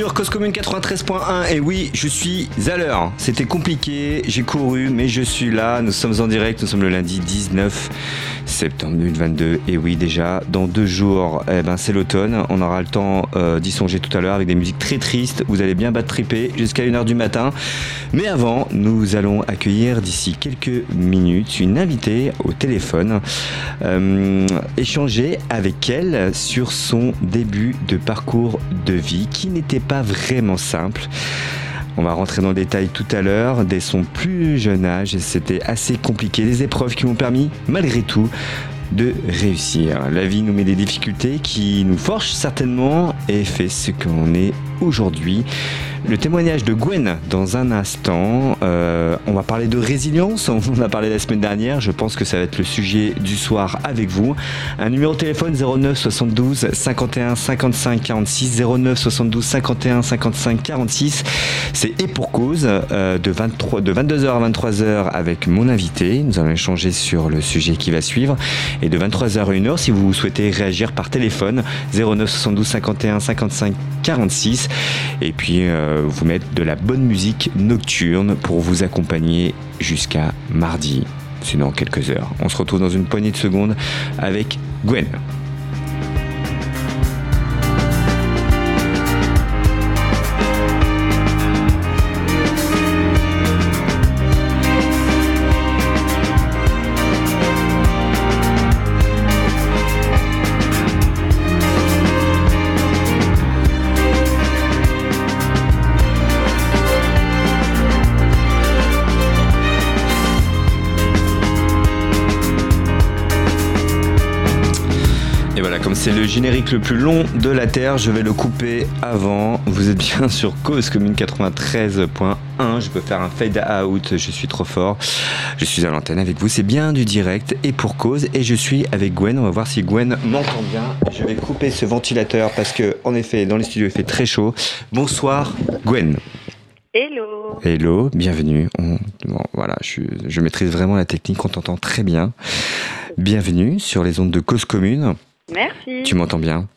sur Commune 93.1 et oui, je suis à l'heure. C'était compliqué, j'ai couru, mais je suis là. Nous sommes en direct, nous sommes le lundi 19 septembre 2022 et oui, déjà dans deux jours, eh ben, c'est l'automne. On aura le temps euh, d'y songer tout à l'heure avec des musiques très tristes. Vous allez bien battre triper jusqu'à 1h du matin. Mais avant, nous allons accueillir d'ici quelques minutes une invitée au téléphone, euh, échanger avec elle sur son début de parcours de vie qui n'était pas vraiment simple. On va rentrer dans le détail tout à l'heure. Dès son plus jeune âge, c'était assez compliqué. Des épreuves qui m'ont permis, malgré tout, de réussir. La vie nous met des difficultés qui nous forgent certainement et fait ce qu'on est aujourd'hui. Le témoignage de Gwen dans un instant. Euh, on va parler de résilience. On a parlé la semaine dernière. Je pense que ça va être le sujet du soir avec vous. Un numéro de téléphone 09 72 51 55 46 09 72 51 55 46. C'est et pour cause euh, de, 23, de 22h à 23h avec mon invité. Nous allons échanger sur le sujet qui va suivre. Et de 23h à 1h si vous souhaitez réagir par téléphone 09 72 51 55 46. Et puis euh, vous mettre de la bonne musique nocturne pour vous accompagner jusqu'à mardi. Sinon, quelques heures. On se retrouve dans une poignée de secondes avec Gwen. C'est le générique le plus long de la Terre. Je vais le couper avant. Vous êtes bien sur Cause Commune 93.1. Je peux faire un fade out. Je suis trop fort. Je suis à l'antenne avec vous. C'est bien du direct et pour cause. Et je suis avec Gwen. On va voir si Gwen m'entend bien. Je vais couper ce ventilateur parce que, en effet, dans les studios, il fait très chaud. Bonsoir, Gwen. Hello. Hello, bienvenue. voilà, je, je maîtrise vraiment la technique, on t'entend très bien. Bienvenue sur les ondes de Cause Commune. Merci. Tu m'entends bien?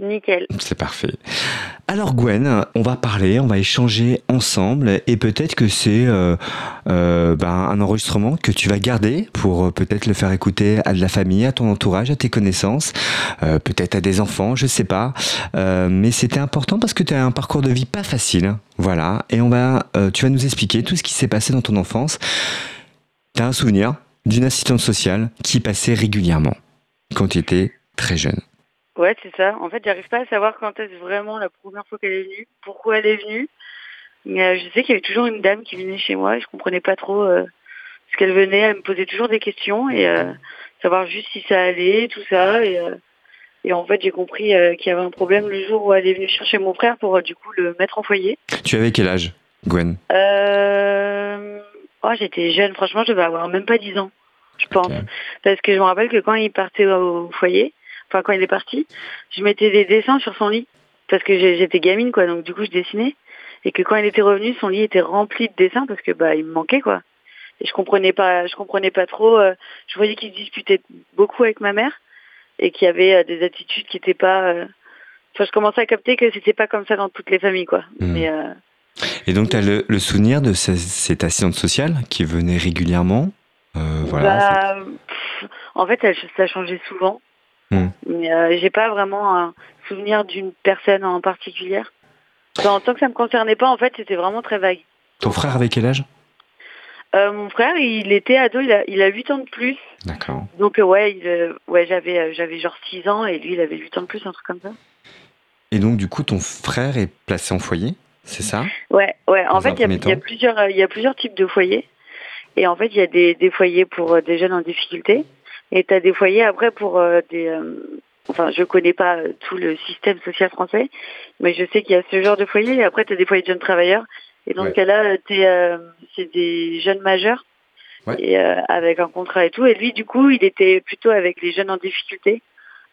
Nickel. C'est parfait. Alors Gwen, on va parler, on va échanger ensemble et peut-être que c'est euh, euh, ben, un enregistrement que tu vas garder pour euh, peut-être le faire écouter à de la famille, à ton entourage, à tes connaissances, peut-être à des enfants, je sais pas. mais c'était important parce que tu as un parcours de vie pas facile, voilà. Et on va, tu vas nous expliquer tout ce qui s'est passé dans ton enfance. Tu as un souvenir d'une assistante sociale qui passait régulièrement quand tu étais très jeune. Ouais, c'est ça. En fait, j'arrive pas à savoir quand est-ce vraiment la première fois qu'elle est venue, pourquoi elle est venue. Mais euh, je sais qu'il y avait toujours une dame qui venait chez moi et je comprenais pas trop euh, ce qu'elle venait. Elle me posait toujours des questions et euh, savoir juste si ça allait, tout ça. Et, et en fait, j'ai compris qu'il y avait un problème le jour où elle est venue chercher mon frère pour du coup le mettre en foyer. Tu avais quel âge, Gwen? Oh, j'étais jeune. Franchement, je devais avoir même pas 10 ans, je pense. Parce que je me rappelle que quand il partait au foyer, enfin quand il est parti, je mettais des dessins sur son lit parce que j'étais gamine quoi, donc du coup je dessinais et que quand il était revenu, son lit était rempli de dessins parce que bah il me manquait quoi. Et je comprenais pas, je comprenais pas trop. Euh, je voyais qu'il disputait beaucoup avec ma mère et qu'il y avait euh, des attitudes qui étaient pas. Euh, enfin, je commençais à capter que c'était pas comme ça dans toutes les familles quoi. Hmm. Mais et donc, tu as le, souvenir de cette assistante sociale qui venait régulièrement? Voilà, bah, En fait, ça changeait souvent. Hmm. Mais euh, j'ai pas vraiment un souvenir d'une personne en particulier. En tant que ça me concernait pas, en fait, c'était vraiment très vague. Ton frère avait quel âge? Euh, Mon frère, il était ado, il a, il a 8 ans de plus. D'accord. Donc euh, ouais, il, ouais j'avais, j'avais genre 6 ans et lui, il avait 8 ans de plus, un truc comme ça. Et donc, du coup, ton frère est placé en foyer, c'est ça? Ouais, ouais. En fait, il y, y, a plusieurs, il y a plusieurs types de foyers. Et en fait, il y a des, des foyers pour des jeunes en difficulté. Et tu as des foyers après pour euh, des... Euh, enfin, je connais pas tout le système social français, mais je sais qu'il y a ce genre de foyer. Et après, tu as des foyers de jeunes travailleurs. Et dans ce cas-là, euh, c'est des jeunes majeurs. Et avec un contrat et tout. Et lui, du coup, il était plutôt avec les jeunes en difficulté,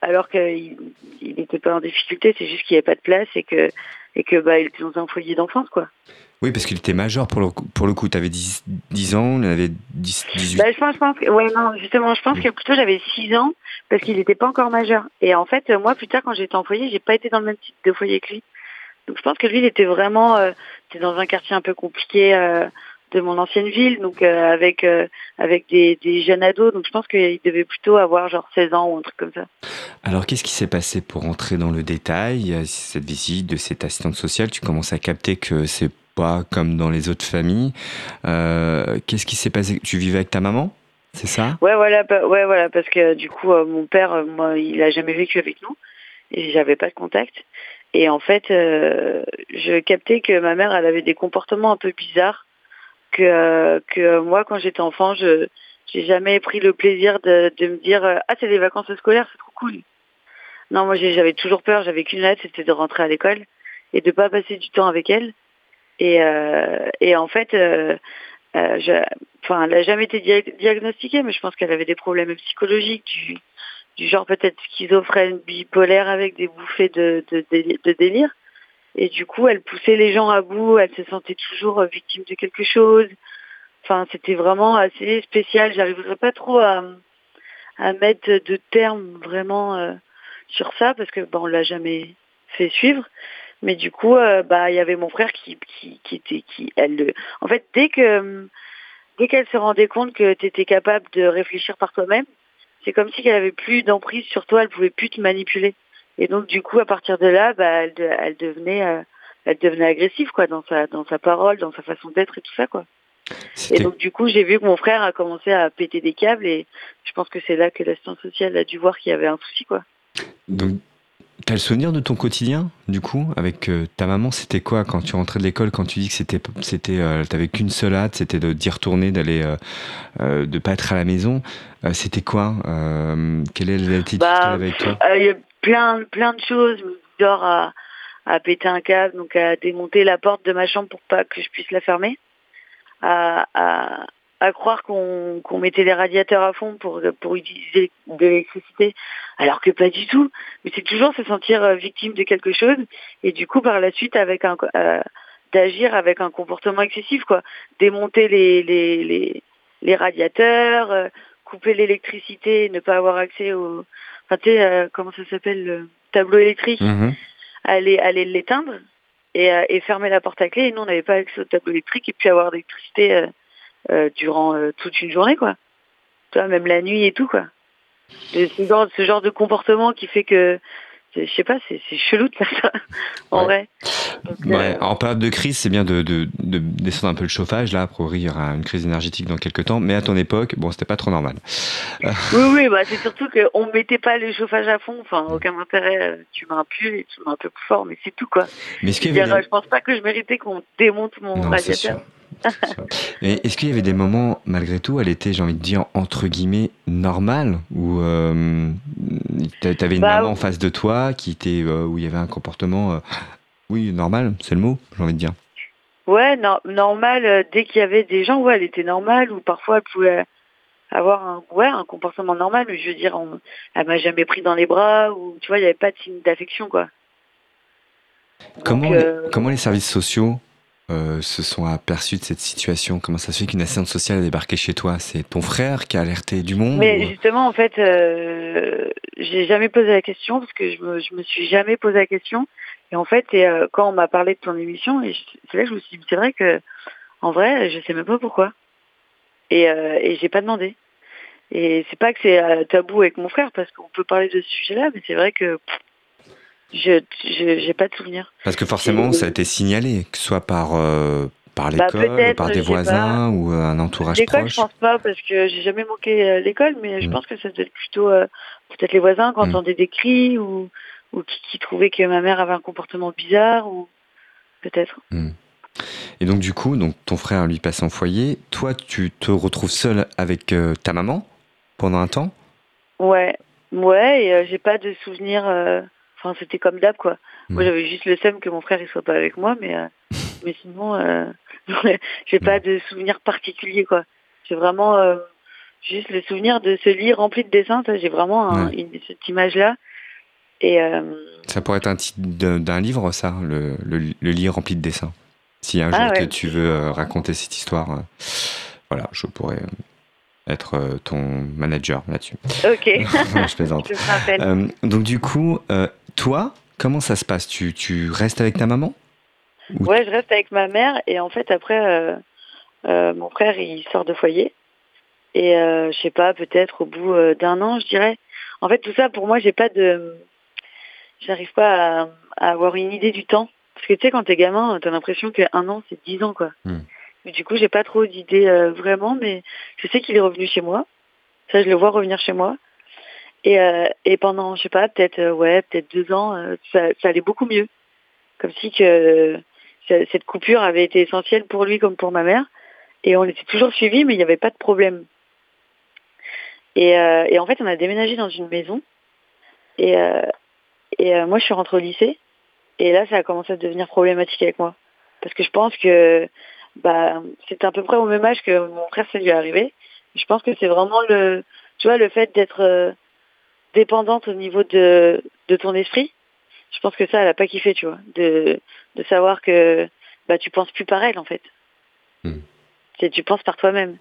alors qu'il n'était pas en difficulté, c'est juste qu'il n'y avait pas de place et que et que bah il était dans un foyer d'enfance, quoi. Oui, parce qu'il était majeur pour le, pour le coup. Tu avais 10, 10 ans, il avait 10, 18 bah, je pense, je pense que, ouais, non, justement, je pense que plutôt j'avais 6 ans parce qu'il n'était pas encore majeur. Et en fait, moi, plus tard, quand j'étais en foyer, j'ai pas été dans le même type de foyer que lui. Donc je pense que lui, il était vraiment, c'était dans un quartier un peu compliqué de mon ancienne ville, donc avec avec des, des, jeunes ados. Donc je pense qu'il devait plutôt avoir genre 16 ans ou un truc comme ça. Alors qu'est-ce qui s'est passé pour entrer dans le détail cette visite de cette assistante sociale? Tu commences à capter que c'est pas comme dans les autres familles. qu'est-ce qui s'est passé? Tu vivais avec ta maman? C'est ça? Ouais, voilà, ouais, voilà, parce que du coup, euh, mon père, euh, moi, il a jamais vécu avec nous et j'avais pas de contact. Et en fait, euh, je captais que ma mère, elle avait des comportements un peu bizarres. Que, que moi, quand j'étais enfant, je j'ai jamais pris le plaisir de, de me dire ah c'est des vacances scolaires, c'est trop cool. Non, moi j'avais toujours peur, j'avais qu'une lettre, c'était de rentrer à l'école et de pas passer du temps avec elle. Et, et en fait, euh, je, enfin, elle n'a jamais été diagnostiquée, mais je pense qu'elle avait des problèmes psychologiques du, du genre peut-être schizophrène, bipolaire avec des bouffées de, de, de, délire. Et du coup, elle poussait les gens à bout, elle se sentait toujours victime de quelque chose. Enfin, c'était vraiment assez spécial. J'arriverais pas trop à, à mettre de termes vraiment euh, sur ça parce que bon, on l'a jamais fait suivre. Mais du coup, euh, bah, il y avait mon frère qui, qui, qui était, qui, elle, en fait, dès que, dès qu'elle se rendait compte que tu étais capable de réfléchir par toi-même, c'est comme si qu'elle avait plus d'emprise sur toi, elle pouvait plus te manipuler. Et donc, du coup, à partir de là, bah, elle, elle devenait, euh, elle devenait agressive, quoi, dans sa, dans sa parole, dans sa façon d'être et tout ça, quoi. Et donc, du coup, j'ai vu que mon frère a commencé à péter des câbles et je pense que c'est là que l'assistance sociale a dû voir qu'il y avait un souci, quoi. Donc, T'as le souvenir de ton quotidien, du coup, avec euh, ta maman C'était quoi quand tu rentrais de l'école, quand tu dis que c'était, c'était, euh, t'avais qu'une seule hâte, c'était de d'y retourner, d'aller, euh, euh, de pas être à la maison. c'était quoi Quelle est l'attitude bah, avec toi? Il y a plein, plein de choses, genre à, à péter un câble, donc à démonter la porte de ma chambre pour pas que je puisse la fermer, à, à, à croire qu'on mettait les radiateurs à fond pour pour utiliser de l'électricité, alors que pas du tout. Mais c'est toujours se sentir euh, victime de quelque chose et du coup par la suite avec un euh, d'agir avec un comportement excessif quoi, démonter les les les, les radiateurs, euh, couper l'électricité, ne pas avoir accès au, enfin tu sais comment ça s'appelle le tableau électrique, mmh aller aller l'éteindre et, et fermer la porte à clé. Et nous on n'avait pas accès au tableau électrique et puis avoir l'électricité euh, durant euh, toute une journée, quoi. Toi, même la nuit et tout, quoi. ce genre, ce genre de comportement qui fait que je sais pas, c'est chelou de faire ça, en vrai. Euh, en période de crise, c'est bien de, de, de, descendre un peu le chauffage. Là, a priori, il y aura une crise énergétique dans quelques temps, mais à ton époque, bon, c'était pas trop normal. Oui, oui, bah, c'est surtout qu'on ne mettait pas le chauffage à fond. Enfin, aucun intérêt. Tu mets un pull et tu mets un peu plus fort, mais c'est tout, quoi. Mais ce je pense pas que je méritais qu'on démonte mon radiateur. Mais est-ce qu'il y avait des moments, malgré tout, elle était, j'ai envie de dire, entre guillemets, normale Où euh, tu avais une bah, maman en face de toi qui était, euh, où il y avait un comportement, euh, oui, normal, c'est le mot, j'ai envie de dire. Ouais, normal, dès qu'il y avait des gens, ouais, elle était normale, ou parfois elle pouvait avoir un, ouais, un comportement normal, mais je veux dire, on, elle m'a jamais pris dans les bras, ou tu vois, il n'y avait pas de signe d'affection, quoi. Comment, comment les services sociaux euh, se sont aperçus de cette situation Comment ça se fait qu'une assistante sociale a débarqué chez toi? C'est ton frère qui a alerté du monde Mais justement, en fait, euh, j'ai jamais posé la question parce que je me, je me suis jamais posé la question. Et en fait, et, euh, quand on m'a parlé de ton émission, c'est là que je me suis dit, c'est vrai que, en vrai, je sais même pas pourquoi. Et, euh, et j'ai pas demandé. Et c'est pas que c'est tabou avec mon frère parce qu'on peut parler de ce sujet-là, mais c'est vrai que je j'ai pas de souvenir. Parce que forcément, ça a été signalé, que ce soit par euh, par bah, l'école, par des voisins ou euh, un entourage proche. L'école, je pense pas, parce que j'ai jamais manqué euh, l'école, mais je mm. pense que ça doit être plutôt peut-être les voisins qui mm. entendaient des cris ou ou qui, qui, trouvaient que ma mère avait un comportement bizarre ou peut-être. Mm. Et donc du coup, donc ton frère lui passe en foyer. Toi, tu te retrouves seule avec ta maman pendant un temps? Ouais, ouais, et j'ai pas de souvenirs Enfin, c'était comme d'hab, quoi. Moi, mm. j'avais juste le seum que mon frère il soit pas avec moi, mais euh, mais sinon, euh, j'ai pas de souvenir particulier, quoi. J'ai vraiment euh, juste le souvenir de ce lit rempli de dessins. J'ai vraiment une, cette image-là. Et euh, ça pourrait être un titre d'un livre, ça, le, le, lit rempli de dessins. Si un ah jour que tu veux raconter cette histoire, voilà, je pourrais être ton manager là-dessus. Ok. je plaisante. donc du coup, toi, comment ça se passe? Tu, tu restes avec ta maman? Ouais, je reste avec ma mère et en fait après, mon frère il sort de foyer et je sais pas, peut-être au bout d'un an, je dirais. En fait, tout ça pour moi, j'ai pas de, j'arrive pas à, avoir une idée du temps parce que tu sais, quand t'es gamin, t'as l'impression qu'un an c'est dix ans quoi. Hmm. Mais du coup, j'ai pas trop d'idées vraiment, mais je sais qu'il est revenu chez moi. Ça, je le vois revenir chez moi. Et, euh, et pendant, je sais pas, peut-être euh, ouais, peut-être deux ans, euh, ça, ça, allait beaucoup mieux. Comme si que cette coupure avait été essentielle pour lui comme pour ma mère. Et on était toujours suivis, mais il n'y avait pas de problème. Et, et, en fait, on a déménagé dans une maison. Et, et moi, je suis rentrée au lycée. Et là, ça a commencé à devenir problématique avec moi. Parce que je pense que bah, c'était à peu près au même âge que mon frère, ça lui est arrivé. Je pense que c'est vraiment le, tu vois, le fait d'être dépendante au niveau de, de ton esprit. Je pense que ça, elle a pas kiffé, tu vois, de, de savoir que bah tu penses plus par elle en fait. Hmm. Tu penses par toi-même.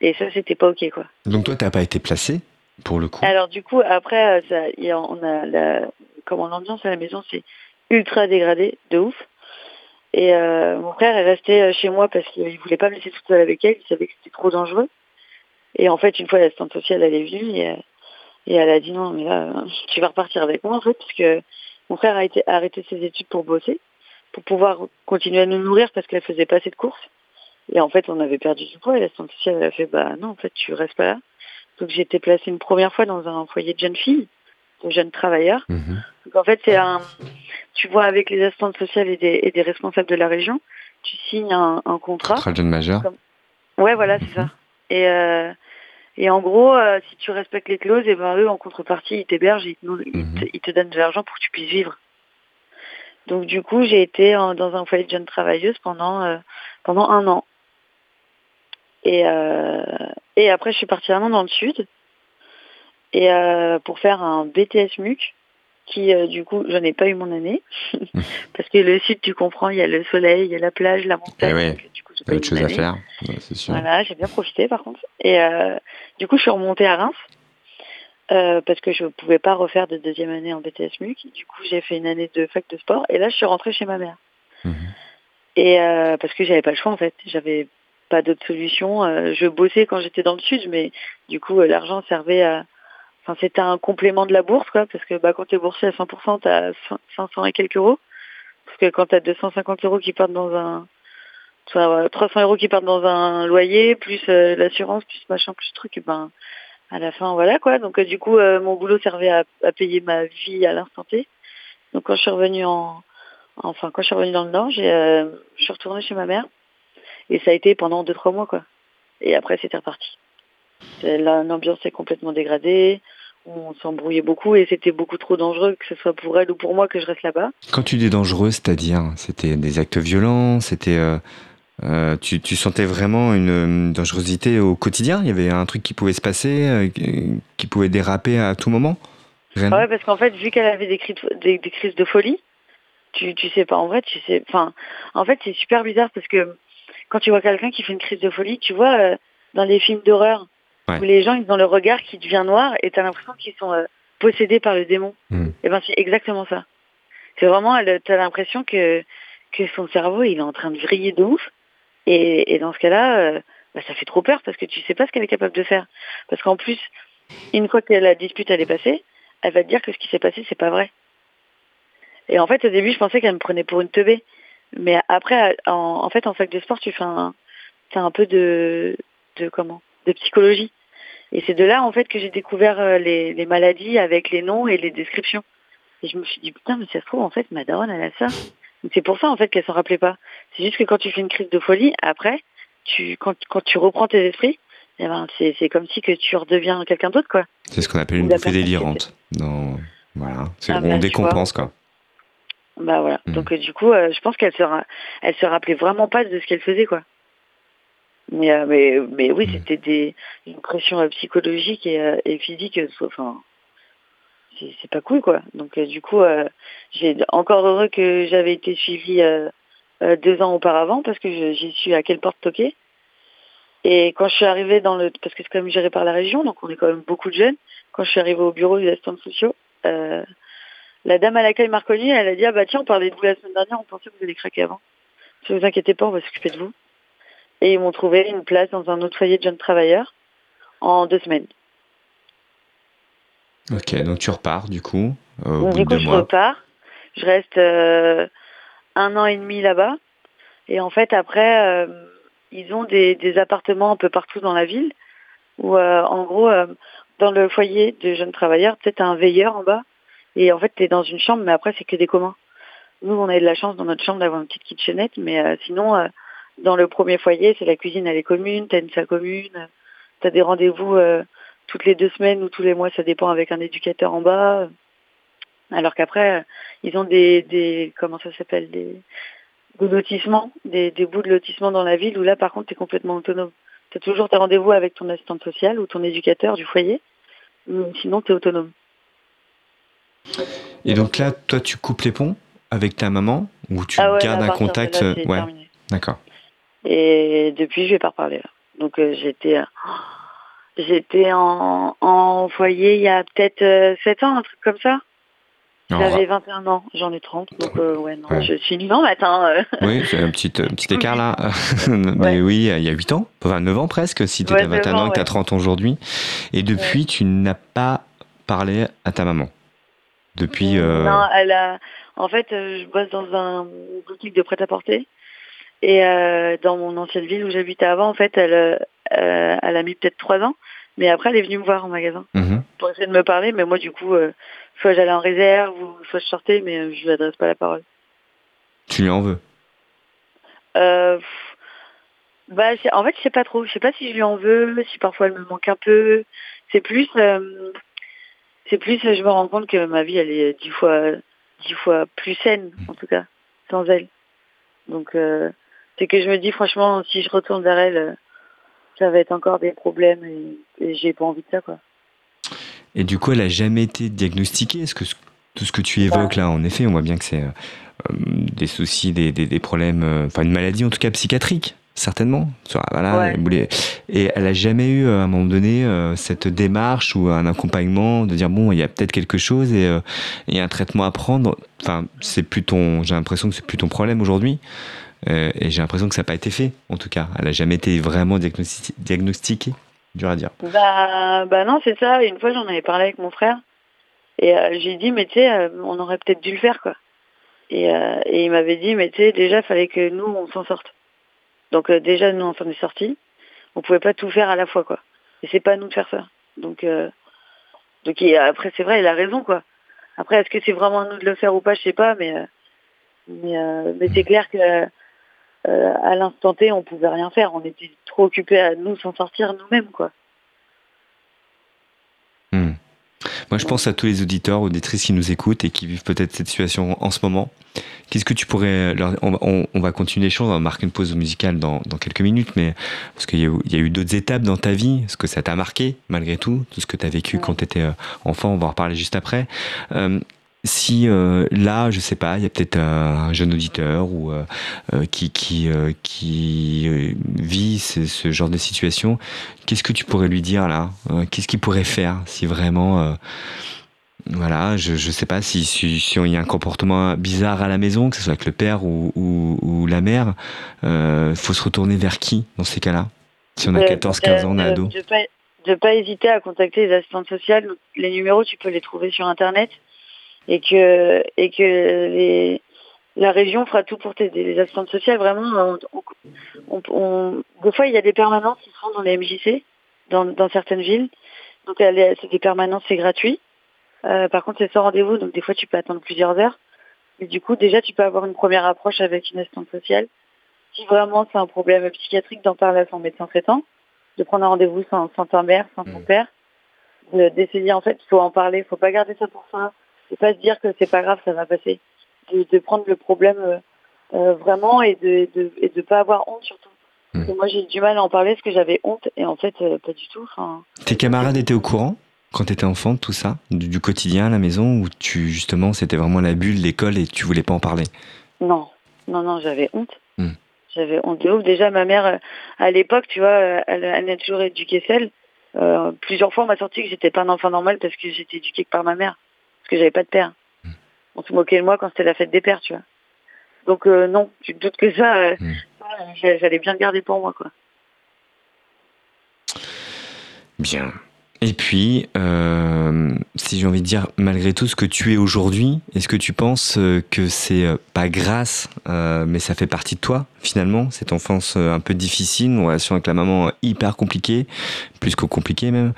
Et ça, c'était pas ok, quoi. Donc toi, t'as pas été placé pour le coup? Alors du coup, après, ça, y a, on a la, comment l'ambiance à la maison, c'est ultra dégradé, de ouf. Et euh, mon frère est resté euh, chez moi parce qu'il voulait pas me laisser toute seule avec elle. Il savait que c'était trop dangereux. Et en fait, une fois l'assistante sociale, elle est venue et, et elle a dit non, mais là, tu vas repartir avec moi en fait, parce que mon frère a été arrêté ses études pour bosser, pour pouvoir continuer à nous nourrir parce qu'elle faisait pas assez de courses. Et en fait, on avait perdu du poids et l'assistante sociale elle a fait bah non, en fait, tu restes pas là. Donc j'ai été placée une première fois dans un foyer de jeunes filles, de jeunes travailleurs. Mhm. Donc en fait, c'est un, tu vois avec les assistantes sociales et des, et des responsables de la région, tu signes un, un contrat. Contrat jeune majeur. Ouais, voilà, c'est ça. Et euh, et en gros, euh, si tu respectes les clauses, et eh ben eux, en contrepartie, ils t'hébergent, ils, mhm. ils, te donnent de l'argent pour que tu puisses vivre. Donc du coup, j'ai été dans un foyer de jeunes travailleuses pendant euh, pendant un an. Et euh, et après, je suis partie vraiment dans le sud et pour faire un BTS MUC qui du coup, je n'ai pas eu mon année parce que le sud, tu comprends, il y a le soleil, il y a la plage, la montagne. Eh y a autre chose à faire, c'est sûr. Voilà, j'ai bien profité par contre. Et euh, du coup, je suis remontée à Reims euh, parce que je ne pouvais pas refaire de deuxième année en BTS MUC. Du coup, j'ai fait une année de fac de sport et là, je suis rentrée chez ma mère. Mhm. Et euh, parce que j'avais pas le choix en fait, j'avais pas d'autre solution. je bossais quand j'étais dans le sud, mais du coup, l'argent servait à Enfin, c'était un complément de la bourse, quoi, parce que bah, quand tu es boursier à 100%, tu as 500 et quelques euros. Parce que quand tu as 250 euros qui partent dans un, 300 euros qui partent dans un loyer, plus euh, l'assurance, plus machin, plus truc, ben à la fin voilà quoi. Donc euh, du coup euh, mon boulot servait à, payer ma vie à l'instant T. Donc quand je suis revenue en enfin quand je suis revenue dans le Nord, j'ai je suis retournée chez ma mère et ça a été pendant deux trois mois quoi. Et après c'était reparti. L'ambiance est complètement dégradée on s'embrouillait beaucoup et c'était beaucoup trop dangereux que ce soit pour elle ou pour moi que je reste là-bas. Quand tu dis dangereux, c'est-à-dire c'était des actes violents, c'était euh, tu, tu, sentais vraiment une, dangerosité au quotidien? Il y avait un truc qui pouvait se passer, euh, qui pouvait déraper à tout moment? Ouais, parce qu'en fait, vu qu'elle avait des, des, des, crises de folie, tu, tu sais pas, en vrai, tu sais. Enfin, en fait, c'est super bizarre parce que quand tu vois quelqu'un qui fait une crise de folie, tu vois, euh, dans les films d'horreur, où les gens, ils ont le regard qui devient noir et tu as l'impression qu'ils sont possédés par le démon. Hmm. Et eh ben, c'est exactement ça. C'est vraiment, tu as l'impression que, que son cerveau, il est en train de vriller de ouf et, et dans ce cas-là, euh, bah, ça fait trop peur parce que tu sais pas ce qu'elle est capable de faire. Parce qu'en plus, une fois que la dispute elle est passée, elle va te dire que ce qui s'est passé c'est pas vrai. Et en fait, au début, je pensais qu'elle me prenait pour une teubée. Mais après, en, en fait, en fac de sport, tu fais un, as un peu de, de comment, de psychologie. Et c'est de là, en fait, que j'ai découvert euh, les, les maladies avec les noms et les descriptions. Et je me suis dit, putain, mais ça se trouve, en fait, ma daronne, elle a ça. C'est pour ça en fait qu'elle s'en rappelait pas. C'est juste que quand tu fais une crise de folie, après, tu quand, quand tu reprends tes esprits, eh ben, c'est comme si que tu redeviens quelqu'un d'autre quoi. C'est ce qu'on appelle une bouffée délirante. Non, voilà, c'est ah, on bah, décompense quoi. Bah voilà. Hmm. Donc euh, du coup, euh, je pense qu'elle se elle se rappelait vraiment pas de ce qu'elle faisait quoi. Mais euh, mais mais oui, hmm. c'était des une pression psychologique et, et physique enfin c'est pas cool quoi. Donc euh, du coup, euh, j'ai encore heureux que j'avais été suivie euh, deux ans auparavant parce que j'y suis à quelle porte toquer. Et quand je suis arrivée dans le, parce que c'est quand même géré par la région, donc on est quand même beaucoup de jeunes. Quand je suis arrivée au bureau des assistants sociaux, la dame à l'accueil m'a reconnue, elle a dit, ah bah tiens, on parlait de vous la semaine dernière, on pensait que vous alliez craquer avant. Ne vous inquiétez pas, on va s'occuper de vous. Et ils m'ont trouvé une place dans un autre foyer de jeunes travailleurs en deux semaines. Ok, donc tu repars du coup Du coup, je repars. Je reste euh, un an et demi là-bas. Et en fait, après, euh, ils ont des, appartements un peu partout dans la ville où, euh, en gros, dans le foyer de jeunes travailleurs, tu as un veilleur en bas. Et en fait, tu es dans une chambre, mais après, c'est que des communs. Nous, on a eu de la chance dans notre chambre d'avoir une petite kitchenette, mais sinon, dans le premier foyer, c'est la cuisine, elle est commune, tu as une salle commune, tu as des rendez-vous toutes les deux semaines ou tous les mois, ça dépend avec un éducateur en bas. Alors qu'après, ils ont des, des comment ça s'appelle, des, des lotissements, des, des, bouts de lotissement dans la ville où là, par contre, tu es complètement autonome. Tu as toujours tes rendez-vous avec ton assistante sociale ou ton éducateur du foyer, sinon tu es autonome. Et donc là, toi, tu coupes les ponts avec ta maman ou tu ah gardes un contact Ouais, d'accord. Et depuis, je vais pas reparler là. Donc euh, j'étais J'étais en, en foyer il y a peut-être 7 euh, ans, un truc comme ça. J'avais 21 ans, j'en ai 30, donc euh, ouais, non, je suis nue en matin. Euh. Oui, c'est un petit, petit écart là. Mais oui, il y a 8 ans, enfin 9 ans presque, si tu étais 21 ans et que tu as 30 ans aujourd'hui. Et depuis, tu n'as pas parlé à ta maman Depuis. Non, elle a. En fait, je bosse dans un boutique de prêt-à-porter. Et dans mon ancienne ville où j'habitais avant, en fait, elle, euh, elle a mis peut-être trois ans. Mais après, elle est venue me voir en magasin mhm. pour essayer de me parler. Mais moi, du coup, euh, soit j'allais en réserve ou soit je sortais, mais euh, je lui adresse pas la parole. Tu lui en veux? Bah, En fait, je sais pas trop. Je sais pas si je lui en veux, si parfois elle me manque un peu. C'est plus, c'est plus, je me rends compte que ma vie, elle est dix fois, dix fois plus saine, en tout cas, sans elle. Donc, c'est que je me dis, franchement, si je retourne vers elle, ça va être encore des problèmes et, j'ai pas envie de ça quoi. Et du coup, elle a jamais été diagnostiquée? Est-ce que tout ce que tu évoques là, en effet, on voit bien que c'est euh, euh, des soucis, des, des, problèmes, euh, enfin une maladie en tout cas psychiatrique, certainement. Voilà, Et elle a jamais eu à un moment donné cette démarche ou un accompagnement de dire bon, il y a peut-être quelque chose et, et un traitement à prendre. Enfin, c'est plus ton, j'ai l'impression que c'est plus ton problème aujourd'hui. Euh, et j'ai l'impression que ça n'a pas été fait, en tout cas. Elle n'a jamais été vraiment diagnostiquée, dur à dire. Bah, bah non, c'est ça. Une fois, j'en avais parlé avec mon frère. Et euh, j'ai dit, mais tu sais, euh, on aurait peut-être dû le faire, quoi. Et, et il m'avait dit, mais tu sais, déjà, fallait que nous, on s'en sorte. Donc déjà, nous, on s'en est sortis. On pouvait pas tout faire à la fois, quoi. Et c'est pas à nous de faire ça. Donc, donc après, c'est vrai, il a raison, quoi. Après, est-ce que c'est vraiment à nous de le faire ou pas, je sais pas, mais, mais, mais c'est clair que à l'instant T, on pouvait rien faire. On était trop occupés à nous s'en sortir nous-mêmes, quoi. Hmm. Moi, je pense à tous les auditeurs, auditrices qui nous écoutent et qui vivent peut-être cette situation en ce moment. Qu'est-ce que tu pourrais leur... on, va continuer les choses, on va marquer une pause musicale dans, quelques minutes, mais parce qu'il y a, eu d'autres étapes dans ta vie, est-ce que ça t'a marqué malgré tout, tout ce que tu as vécu quand tu étais euh, enfant, on va en reparler juste après. Euh, si euh, là, je sais pas, il y a peut-être un jeune auditeur ou euh, euh, qui qui qui vit ce, genre de situation, qu'est-ce que tu pourrais lui dire là? Qu'est-ce qu'il pourrait faire si vraiment voilà, je je sais pas si si, si il y a un comportement bizarre à la maison, que ce soit avec le père ou, ou, la mère, euh, faut se retourner vers qui dans ces cas-là? Si on a 14, 15 ans, on a ado. De pas, de pas hésiter à contacter les assistantes sociales. Les numéros, tu peux les trouver sur Internet et que et que les, la région fera tout pour t'aider. Les assistantes sociales, vraiment, on, on, des fois, il y a des permanences qui sont dans les MJC, dans, dans certaines villes. Donc, c'est des permanences, c'est gratuit. Euh, par contre, c'est sans rendez-vous, donc des fois, tu peux attendre plusieurs heures. Et du coup, déjà, tu peux avoir une première approche avec une assistante sociale. Si vraiment c'est un problème psychiatrique, d'en parler à son médecin traitant, de prendre un rendez-vous sans, sans ta mère, sans ton mmh. père, d'essayer, en fait, il faut en parler, il faut pas garder ça pour ça c'est pas se dire que c'est pas grave, ça va passer. De, prendre le problème euh, euh, vraiment et de, de, et de pas avoir honte surtout. Hmm. moi j'ai du mal à en parler parce que j'avais honte et en fait euh, pas du tout. Tes camarades étaient au courant quand tu étais enfant de tout ça, du, quotidien à la maison où tu justement c'était vraiment la bulle, l'école et tu voulais pas en parler? Non, non, non, j'avais honte. Hmm. J'avais honte de ouf. Déjà ma mère à l'époque, tu vois, elle, elle a toujours éduqué celle. plusieurs fois on m'a sorti que j'étais pas un enfant normal parce que j'étais éduquée par ma mère parce que j'avais pas de père. on se moquait de moi quand c'était la fête des pères, tu vois. Donc non, tu te doutes que ça, mm. j'allais bien le garder pour moi, quoi. Bien. Et puis, euh, si j'ai envie de dire, malgré tout ce que tu es aujourd'hui, est-ce que tu penses euh, que c'est euh, pas grâce, mais ça fait partie de toi, finalement, cette enfance un peu difficile, une relation avec la maman hyper compliquée, plus que compliquée même.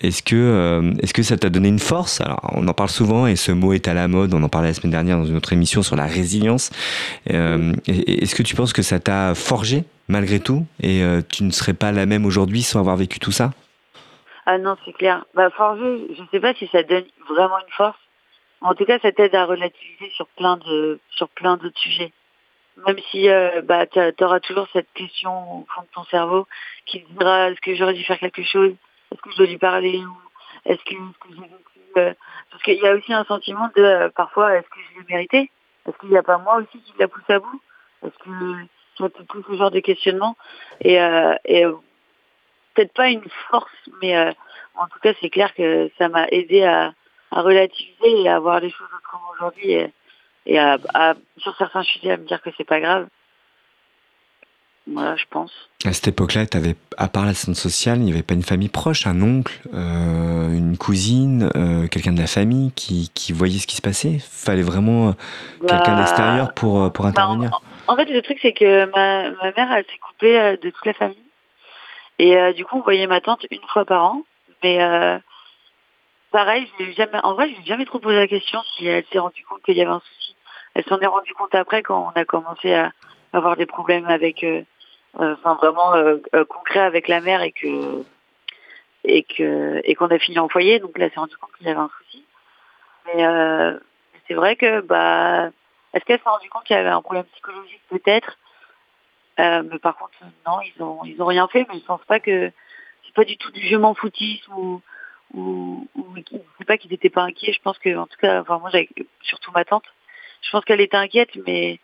est-ce que, est-ce que ça t'a donné une force? Alors, on en parle souvent et ce mot est à la mode. On en parlait la semaine dernière dans une autre émission sur la résilience. est-ce que tu penses que ça t'a forgé malgré tout? Et tu ne serais pas la même aujourd'hui sans avoir vécu tout ça? Ah non, c'est clair. Bah, forger, je ne sais pas si ça donne vraiment une force. En tout cas, ça t'aide à relativiser sur plein de sur plein d'autres sujets. Même si euh, bah, tu auras toujours cette question au fond de ton cerveau qui te dira est-ce que j'aurais dû faire quelque chose? Est-ce que je dois lui parler ou Est-ce que, que j'ai vécu euh, Parce qu'il y a aussi un sentiment de euh, parfois est-ce que je l'ai mérité? Est-ce qu'il n'y a pas moi aussi qui la pousse à bout? Est-ce que as tout ce genre de questionnement et, et peut-être pas une force, mais euh, en tout cas, c'est clair que ça m'a aidé à, relativiser et à voir les choses autrement aujourd'hui et, à, sur certains sujets à me dire que c'est pas grave. Voilà, je pense. À cette époque-là, tu avais, à part la scène sociale, il n'y avait pas une famille proche, un oncle, euh, une cousine, euh, quelqu'un de la famille qui, voyait ce qui se passait? Fallait vraiment quelqu'un bah, d'extérieur pour, pour bah, intervenir? en, fait, le truc, c'est que ma, ma mère, elle s'est coupée de toute la famille. Et euh, du coup, on voyait ma tante une fois par an. Mais euh, pareil, je jamais, en vrai, je n'ai jamais trop posé la question si elle s'est rendue compte qu'il y avait un souci. Elle s'en est rendue compte après quand on a commencé à avoir des problèmes avec, euh, enfin vraiment concrets avec la mère et que et que et qu'on a fini en foyer. Donc là, elle s'est rendue compte qu'il y avait un souci. Mais c'est vrai que bah, est-ce qu'elle s'est rendue compte qu'il y avait un problème psychologique peut-être? Euh, mais par contre, non, ils ont ils ont rien fait, mais je pense pas que c'est pas du tout du je m'en foutisme ou ou, ou c'est pas qu'ils étaient pas inquiets. Je pense que en tout cas, enfin moi, surtout ma tante, je pense qu'elle était inquiète, mais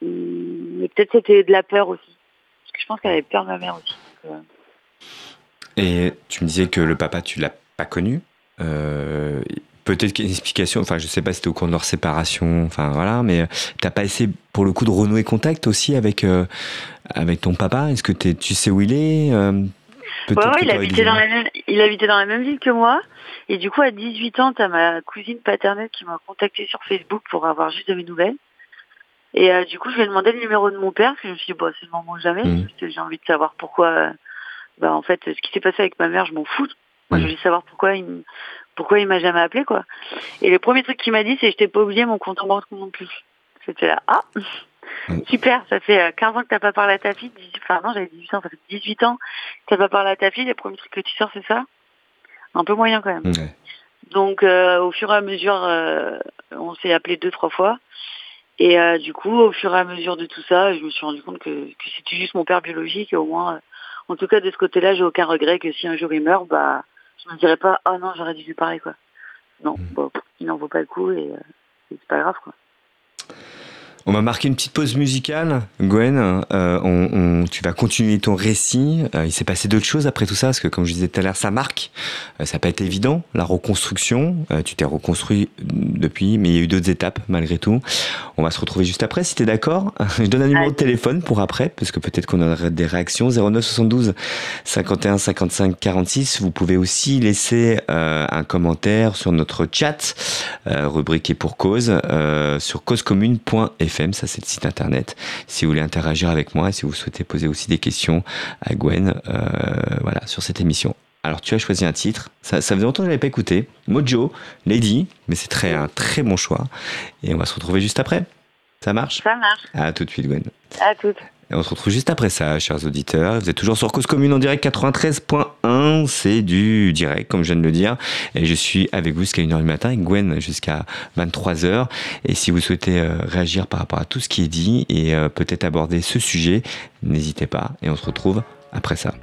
mais peut-être c'était de la peur aussi, parce que je pense qu'elle avait peur de ma mère aussi. Euh. Et tu me disais que le papa, tu l'as pas connu. Euh, peut-être qu'il y a une explication, enfin je sais pas si c'était au cours de leur séparation, enfin voilà, mais euh, t'as pas essayé pour le coup de renouer contact aussi avec, euh, avec ton papa? Est-ce que tu sais où il est euh, ouais, il, habitait dans la même, il habitait dans la même ville que moi. Et du coup, à 18 ans, t'as ma cousine paternelle qui m'a contacté sur Facebook pour avoir juste de mes nouvelles. Et du coup, je lui ai demandé le numéro de mon père, parce que je me suis dit, bon, c'est le moment jamais. Mmh. J'ai envie de savoir pourquoi, bah, en fait, ce qui s'est passé avec ma mère, je m'en fous. Moi, mmh. je voulais savoir pourquoi il, pourquoi il m'a jamais appelé quoi Et le premier truc qu'il m'a dit c'est je t'ai pas oublié mon compte en banque non plus. C'était là ah super ça fait 15 euh, ans que t'as pas parlé à ta fille, enfin non j'avais 18 ans ça fait 18 ans que t'as pas parlé à ta fille, les premiers trucs que tu sors c'est ça? Un peu moyen quand même. Donc euh, au fur et à mesure euh, on s'est appelé deux trois fois. Et du coup, au fur et à mesure de tout ça, je me suis rendu compte que, que c'était juste mon père biologique. Et au moins, en tout cas, de ce côté-là, j'ai aucun regret que si un jour il meurt, bah, je me dirais pas, oh non, j'aurais dû lui parler, quoi. Non, hmm. bon, il n'en vaut pas le coup et, euh, c'est pas grave, quoi. On va marquer une petite pause musicale, Gwen. Euh, on, tu vas continuer ton récit. Euh, il s'est passé d'autres choses après tout ça, parce que comme je disais tout à l'heure, ça marque. Euh, ça n'a pas été évident, la reconstruction. tu t'es reconstruit depuis, mais il y a eu d'autres étapes malgré tout. On va se retrouver juste après, si tu es d'accord. Je donne un numéro de téléphone pour après, parce que peut-être qu'on aura des réactions. 09 72 51 55 46. Vous pouvez aussi laisser un commentaire sur notre chat, rubriqué pour cause, sur causecommune.fr ça c'est le site internet. Si vous voulez interagir avec moi et si vous souhaitez poser aussi des questions à Gwen, euh, voilà, sur cette émission. Alors tu as choisi un titre, ça, ça faisait longtemps que je l'avais pas écouté, Mojo, Lady, mais c'est très un très bon choix. Et on va se retrouver juste après. Ça marche? Ça marche. À tout de suite Gwen. À tout. Et on se retrouve juste après ça, chers auditeurs. Vous êtes toujours sur Cause Commune en direct 93.1. C'est du direct, comme je viens de le dire. Et je suis avec vous jusqu'à 1h du matin et Gwen jusqu'à 23h. Et si vous souhaitez euh, réagir par rapport à tout ce qui est dit et euh, peut-être aborder ce sujet, n'hésitez pas. Et on se retrouve après ça.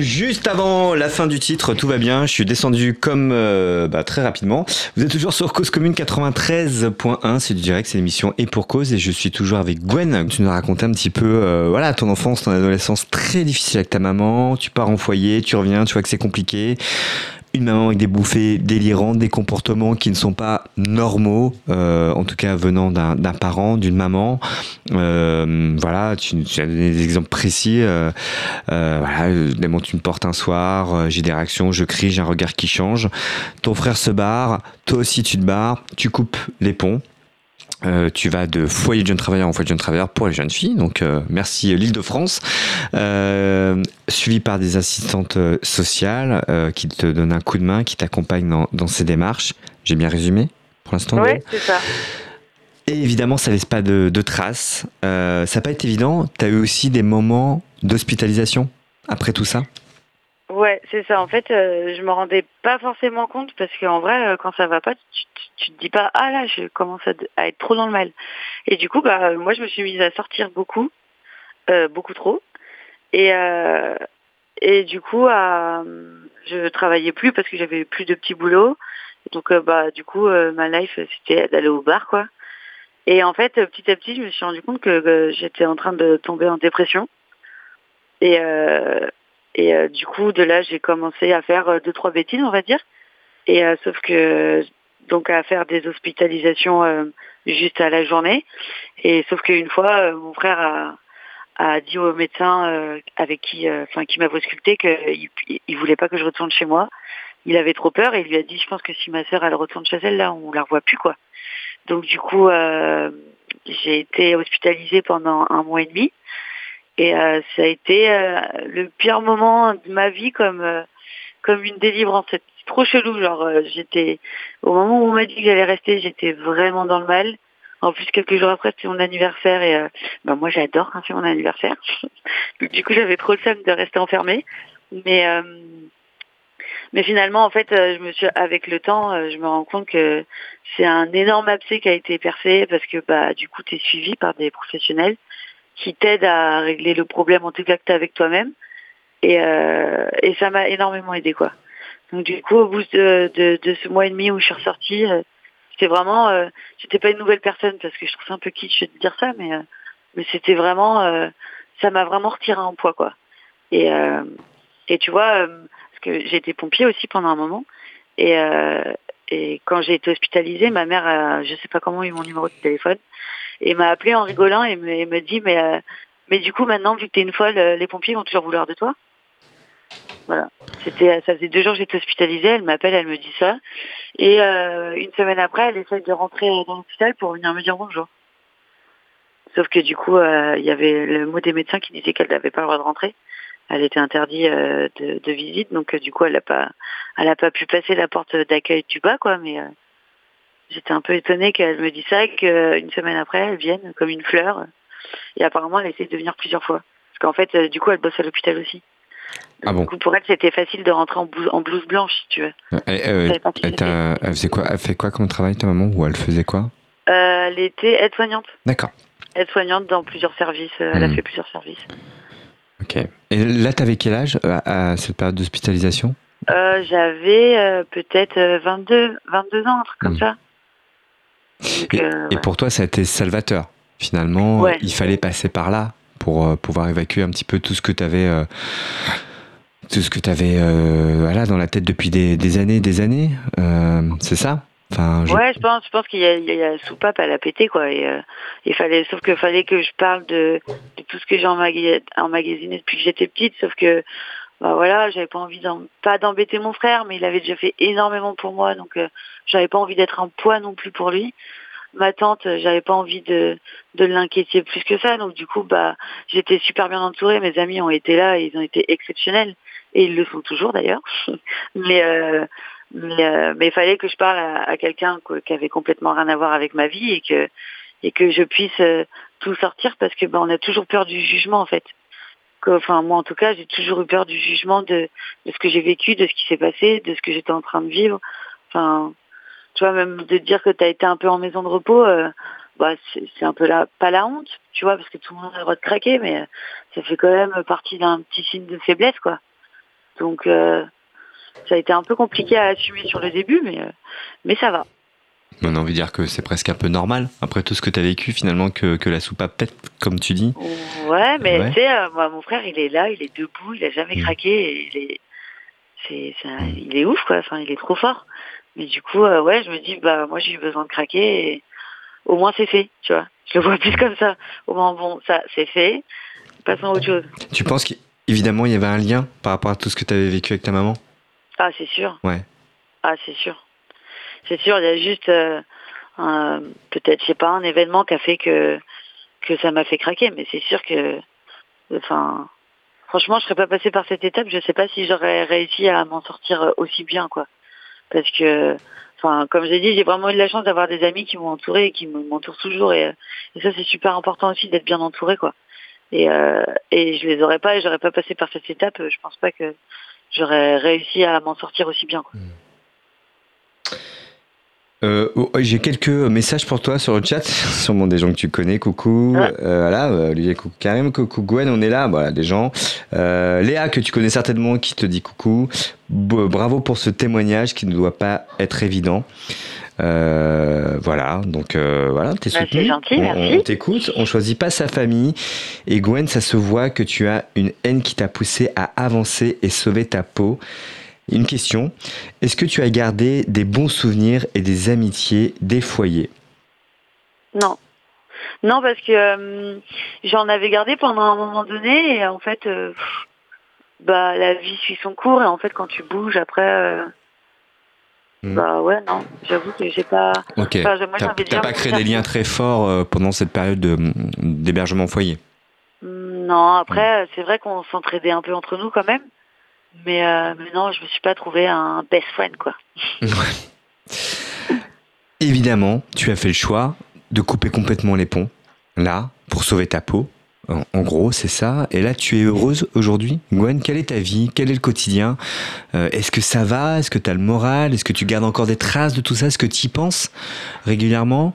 Juste avant la fin du titre, tout va bien, je suis descendu comme euh, bah, très rapidement. Vous êtes toujours sur Cause Commune 93.1, c'est du direct, c'est l'émission Et pour Cause, et je suis toujours avec Gwen. Tu nous as un petit peu, euh, voilà, ton enfance, ton adolescence très difficile avec ta maman, tu pars en foyer, tu reviens, tu vois que c'est compliqué une maman avec des bouffées délirantes, des comportements qui ne sont pas normaux, euh, en tout cas venant d'un parent, d'une maman. Euh, voilà, tu, as donné des exemples précis. Euh, voilà, tu me portes un soir, j'ai des réactions, je crie, j'ai un regard qui change. Ton frère se barre, toi aussi tu te barres, tu coupes les ponts. Euh, tu vas de foyer de jeunes travailleurs en foyer de jeunes travailleurs pour les jeunes filles. Donc euh, merci euh, l'Île-de-France. Euh, suivi par des assistantes sociales qui te donnent un coup de main, qui t'accompagnent dans, dans, ces démarches. J'ai bien résumé pour l'instant Oui, c'est ça. Et évidemment, ça laisse pas de, de traces. ça n'a pas été évident. Tu as eu aussi des moments d'hospitalisation après tout ça? Ouais, c'est ça. En fait, euh, je me rendais pas forcément compte parce qu'en vrai, euh, quand ça va pas, tu, tu, te dis pas ah là, je commence à, être trop dans le mal. Et du coup, bah moi, je me suis mise à sortir beaucoup, euh, beaucoup trop. Et euh, et du coup, à, je travaillais plus parce que j'avais plus de petits boulots. donc, euh, bah du coup, ma life c'était d'aller au bar, quoi. Et en fait, petit à petit, je me suis rendu compte que, j'étais en train de tomber en dépression. Et et euh, du coup, de là, j'ai commencé à faire euh, deux trois bêtises, on va dire. Et euh, sauf que donc à faire des hospitalisations juste à la journée. Et sauf qu'une fois, mon frère a, dit au médecin avec qui, enfin qui m'a ausculté qu'il il voulait pas que je retourne chez moi. Il avait trop peur et il lui a dit, je pense que si ma sœur elle retourne chez elle là, on la revoit plus quoi. Donc du coup, j'ai été hospitalisée pendant un mois et demi. Et euh, ça a été euh, le pire moment de ma vie comme euh, comme une délivrance. C'est trop chelou. Genre, j'étais au moment où on m'a dit que j'allais rester, j'étais vraiment dans le mal. En plus, quelques jours après, c'était mon anniversaire et bah, moi, j'adore quand c'est mon anniversaire. du coup, j'avais trop le seum de rester enfermée. Mais mais finalement, en fait, je me suis avec le temps, je me rends compte que c'est un énorme abcès qui a été percé parce que bah du coup, tu es suivi par des professionnels qui t'aide à régler le problème en tout cas que tu avec toi-même. Et, euh, et ça m'a énormément aidé quoi. Donc du coup au bout de, de, ce mois et demi où je suis ressortie, euh, c'était vraiment, euh, j'étais pas une nouvelle personne parce que je trouve ça un peu kitsch de dire ça, mais euh, mais c'était vraiment, ça m'a vraiment retiré un poids quoi. Et et tu vois, parce que j'ai été pompier aussi pendant un moment et et quand j'ai été hospitalisée, ma mère, je sais pas comment eu mon numéro de téléphone et m'a appelé en rigolant et me, me dit mais euh, mais du coup maintenant vu que t'es une folle, euh, les pompiers vont toujours vouloir de toi. Voilà. C'était ça faisait deux jours que j'étais hospitalisée, elle m'appelle, elle me dit ça et euh, une semaine après, elle essaye de rentrer dans l'hôpital pour venir me dire bonjour. Sauf que du coup, il y avait le mot des médecins qui disait qu'elle n'avait pas le droit de rentrer. Elle était interdite de, de, visite, donc du coup, elle n'a pas, elle a pas pu passer la porte d'accueil du bas, quoi. Mais j'étais un peu étonnée qu'elle me dise ça, qu'une semaine après, elle vienne comme une fleur. Et apparemment, elle essaie de venir plusieurs fois. Parce qu'en fait, euh, du coup, elle bosse à l'hôpital aussi. ah bon. Du coup, pour elle, c'était facile de rentrer en blouse, en blouse blanche, si tu veux. Elle, euh, elle, faisait quoi? Elle fait quoi comme travail, ta maman? Ou elle faisait quoi? Euh, Elle était aide-soignante. D'accord. Aide-soignante dans plusieurs services. Elle a hmm. fait plusieurs services. Ok. Et là, t'avais quel âge à, cette période d'hospitalisation? J'avais peut-être 22, 22 ans, un truc comme hmm. ça. Euh, et, pour toi, ça a été salvateur. Finalement, il fallait passer par là pour pouvoir évacuer un petit peu tout ce que tu avais tout ce que tu avais voilà, dans la tête depuis des, années des années. c'est ça? Enfin, Ouais, je pense, je pense qu'il y a, il y a soupape à la péter, quoi. Et, il fallait, sauf que fallait que je parle de, de tout ce que j'ai emmagasiné depuis que j'étais petite, sauf que bah voilà, j'avais pas envie pas d'embêter mon frère, mais il avait déjà fait énormément pour moi, donc euh, j'avais pas envie d'être un poids non plus pour lui. Ma tante, euh, j'avais pas envie de, de l'inquiéter plus que ça, donc du coup, bah j'étais super bien entourée. Mes amis ont été là, et ils ont été exceptionnels, et ils le sont toujours d'ailleurs. mais euh, mais, mais il fallait que je parle à, quelqu'un qui avait complètement rien à voir avec ma vie et que et que je puisse tout sortir parce que bah, on a toujours peur du jugement en fait enfin moi en tout cas, j'ai toujours eu peur du jugement de, de ce que j'ai vécu, de ce qui s'est passé, de ce que j'étais en train de vivre. Enfin, tu vois, même de dire que tu as été un peu en maison de repos, euh, bah c'est un peu la pas la honte, tu vois, parce que tout le monde a le droit de craquer, mais ça fait quand même partie d'un petit signe de faiblesse, quoi. Donc euh, ça a été un peu compliqué à assumer sur le début, mais euh, mais ça va. On a envie de dire que c'est presque un peu normal, après tout ce que tu as vécu, finalement, que, que la soupape pète, comme tu dis. Ouais, mais tu sais, moi, mon frère, il est là, il est debout, il a jamais mm. craqué, il est, c'est, mm. il est ouf, quoi, enfin, il est trop fort. Mais du coup, euh, ouais, je me dis, bah, moi, j'ai eu besoin de craquer, et au moins, c'est fait, tu vois. Je le vois plus comme ça. Au moins, bon, ça, c'est fait, passons à autre chose. Tu penses qu'évidemment, il y avait un lien par rapport à tout ce que tu avais vécu avec ta maman? Ah, c'est sûr. Ouais. Ah, c'est sûr c'est sûr, il y a juste euh, peut-être, je sais pas, un événement qui a fait que que ça m'a fait craquer, mais c'est sûr que, enfin, franchement, je serais pas passée par cette étape. Je sais pas si j'aurais réussi à m'en sortir aussi bien, quoi. Parce que, enfin, comme j'ai dit, j'ai vraiment eu de la chance d'avoir des amis qui m'ont entouré et qui m'entourent toujours, et, ça, c'est super important aussi d'être bien entouré, quoi. Et, euh, et je les aurais pas, et j'aurais pas passé par cette étape. Je pense pas que j'aurais réussi à m'en sortir aussi bien. Quoi. Mmh. Euh, oh, j'ai quelques messages pour toi sur le chat, sûrement des gens que tu connais. Coucou, euh, voilà, euh, Olivier, coucou Karim, coucou Gwen, on est là, voilà, des gens. Léa, que tu connais certainement, qui te dit coucou. bravo pour ce témoignage qui ne doit pas être évident. voilà, donc voilà, t'es bah, soutenu. Gentil, on, on t'écoute, on choisit pas sa famille. Et Gwen, ça se voit que tu as une haine qui t'a poussé à avancer et sauver ta peau. Une question. Est-ce que tu as gardé des bons souvenirs et des amitiés des foyers? Non. Non, parce que euh, j'en avais gardé pendant un moment donné et en fait, euh, bah la vie suit son cours et en fait quand tu bouges après, euh, hmm. bah ouais non, j'avoue que j'ai pas. Ok. T'as pas créé des liens très forts pendant cette période d'hébergement foyer? Non, après c'est vrai qu'on s'entraidait un peu entre nous quand même. Mais, euh, mais non, je me suis pas trouvé un best friend, quoi. Évidemment, tu as fait le choix de couper complètement les ponts, là, pour sauver ta peau. En, gros, c'est ça. Et là, tu es heureuse aujourd'hui. Gwen, quelle est ta vie? Quel est le quotidien? Euh, Est-ce que ça va? Est-ce que tu as le moral? Est-ce que tu gardes encore des traces de tout ça? Est-ce que tu y penses régulièrement?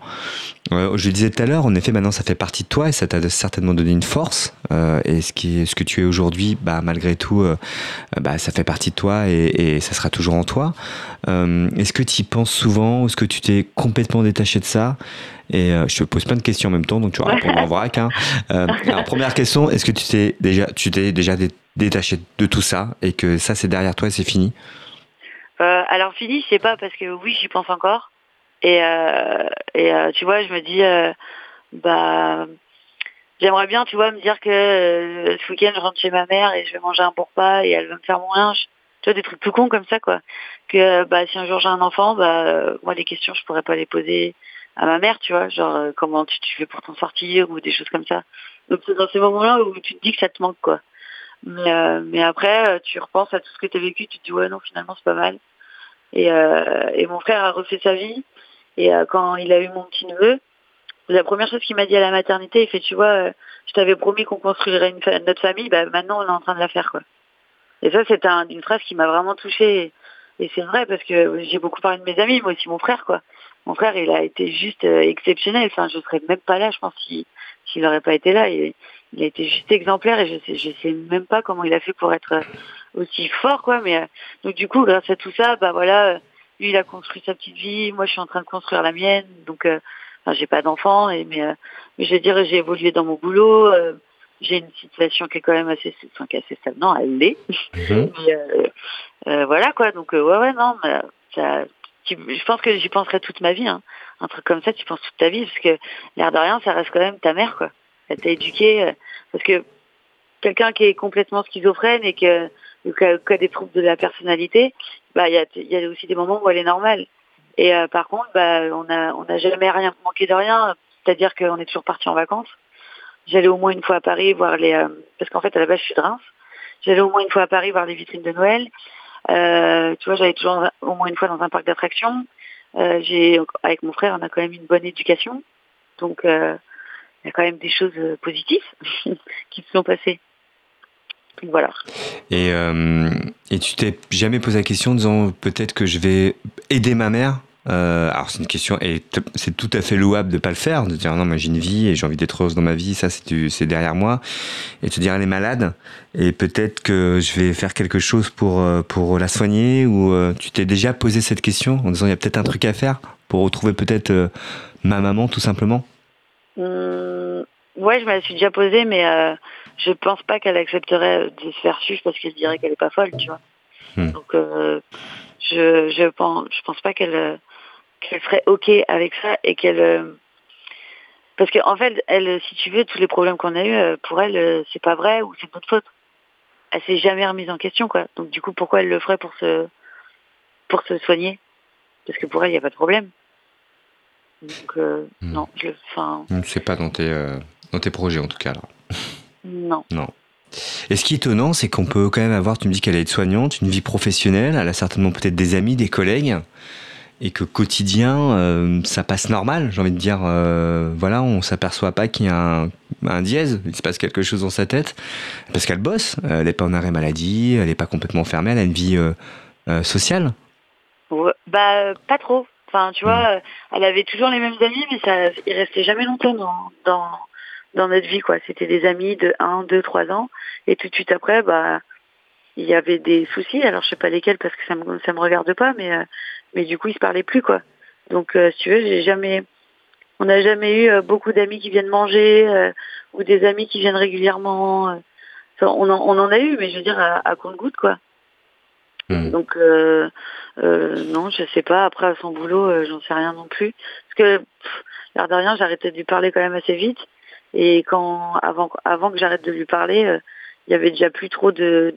Euh, Je le disais tout à l'heure, en effet, maintenant, ça fait partie de toi et ça t'a certainement donné une force. Euh, et ce, qui ce que tu es aujourd'hui, bah, malgré tout, bah, ça fait partie de toi et, et ça sera toujours en toi. Est-ce que tu y penses souvent Est-ce que tu t'es complètement détaché de ça? Et euh, je te pose plein de questions en même temps, donc tu vas répondre en vrac. Hein. Euh, alors, première question, est-ce que tu t'es déjà, tu t'es déjà détaché de tout ça et que ça c'est derrière toi et c'est fini? Euh, Alors fini, je sais pas parce que oui, j'y pense encore. Et, et tu vois, je me dis, bah, j'aimerais bien, tu vois, me dire que ce week-end je rentre chez ma mère et je vais manger un bon repas et elle va me faire mon linge. Tu vois, des trucs tout cons comme ça, quoi. Que bah, si un jour j'ai un enfant, bah, moi les questions je pourrais pas les poser à ma mère, tu vois, genre euh, comment tu, tu fais pour t'en sortir ou des choses comme ça. Donc c'est dans ces moments-là où tu te dis que ça te manque, quoi. Mais, euh, mais après, euh, tu repenses à tout ce que tu as vécu, tu te dis ouais non finalement c'est pas mal. Et, et mon frère a refait sa vie. Et quand il a eu mon petit neveu, la première chose qu'il m'a dit à la maternité, il fait tu vois, je t'avais promis qu'on construirait notre famille, bah maintenant on est en train de la faire. Et ça c'est un, une phrase qui m'a vraiment touchée. Et c'est vrai parce que j'ai beaucoup parlé de mes amis, moi aussi mon frère quoi mon frère, il a été juste euh, exceptionnel. Enfin, je serais même pas là, je pense, s'il n'aurait pas été là. Il, a été juste exemplaire et je sais, je sais même pas comment il a fait pour être euh, aussi fort. Mais euh, donc du coup, grâce à tout ça, bah voilà, lui, il a construit sa petite vie. Moi, je suis en train de construire la mienne. Donc, enfin, j'ai pas d'enfant, et mais, mais je veux dire, j'ai évolué dans mon boulot. j'ai une situation qui est quand même assez, enfin, qui est assez stable. Non, elle l'est. Mhm. voilà quoi. Donc ouais, ouais, non, mais ça, je pense que j'y penserai toute ma vie. Hein. Un truc comme ça, tu penses toute ta vie, parce que l'air de rien, ça reste quand même ta mère, quoi. Elle t'a éduqué, parce que quelqu'un qui est complètement schizophrène et que qui a, des troubles de la personnalité, bah il y a, y a aussi des moments où elle est normale. Et euh, par contre, bah, on a on n'a jamais rien manqué de rien. C'est-à-dire qu'on est toujours parti en vacances. J'allais au moins une fois à Paris voir les euh, parce qu'en fait à la base je suis de Reims. J'allais au moins une fois à Paris voir les vitrines de Noël. Euh, tu vois, j'allais toujours au moins une fois dans un parc d'attractions. Euh, j'ai avec mon frère, on a quand même une bonne éducation. Donc euh, il y a quand même des choses positives qui se sont passées. Voilà. Et, euh, et tu t'es jamais posé la question en disant peut-être que je vais aider ma mère euh, alors c'est une question et c'est tout à fait louable de pas le faire, de dire non moi j'ai une vie et j'ai envie d'être heureuse dans ma vie, ça c'est derrière moi, et te dire elle est malade et peut-être que je vais faire quelque chose pour euh, pour la soigner ou tu t'es déjà posé cette question en disant il y a peut-être un truc à faire pour retrouver peut-être ma maman tout simplement? Mmh, ouais je me la suis déjà posé mais je pense pas qu'elle accepterait de se faire suivre parce qu'elle dirait qu'elle est pas folle, tu vois. Hmm. Donc euh, je je pense je pense pas qu'elle qu'elle serait ok avec ça et qu'elle euh, parce qu'en en fait elle si tu veux tous les problèmes qu'on a eu euh, pour elle c'est pas vrai ou c'est notre faute. Elle s'est jamais remise en question quoi. Donc du coup pourquoi elle le ferait pour se pour se soigner? Parce que pour elle il y a pas de problème. Donc hmm. non, je enfin. C'est pas dans tes dans tes projets en tout cas là. Non. Non. Et ce qui est étonnant, c'est qu'on peut quand même avoir, tu me dis qu'elle est soignante, une vie professionnelle, elle a certainement peut-être des amis, des collègues, et que quotidien, euh, ça passe normal, j'ai envie de dire, euh, voilà, on s'aperçoit pas qu'il y a un, dièse, il se passe quelque chose dans sa tête, parce qu'elle bosse, elle n'est pas en arrêt maladie, elle n'est pas complètement fermée, elle a une vie euh, sociale. bah, pas trop. Enfin, tu vois, hmm. elle avait toujours les mêmes amis, mais ça, il restait jamais longtemps dans dans notre vie quoi. C'était des amis de 1, 2, 3 ans et tout de suite après bah il y avait des soucis. Alors je sais pas lesquels parce que ça me ça me regarde pas mais euh, mais du coup ils se parlaient plus quoi. Donc euh, si tu veux, j'ai jamais on n'a jamais eu euh, beaucoup d'amis qui viennent manger ou des amis qui viennent régulièrement on en, on en a eu mais je veux dire à, à compte-goutte quoi. Hmm. Donc euh, non, je sais pas. Après à son boulot, j'en sais rien non plus. Parce que l'air de rien, j'arrêtais de lui parler quand même assez vite. Et quand avant avant que j'arrête de lui parler, euh, il y avait déjà plus trop de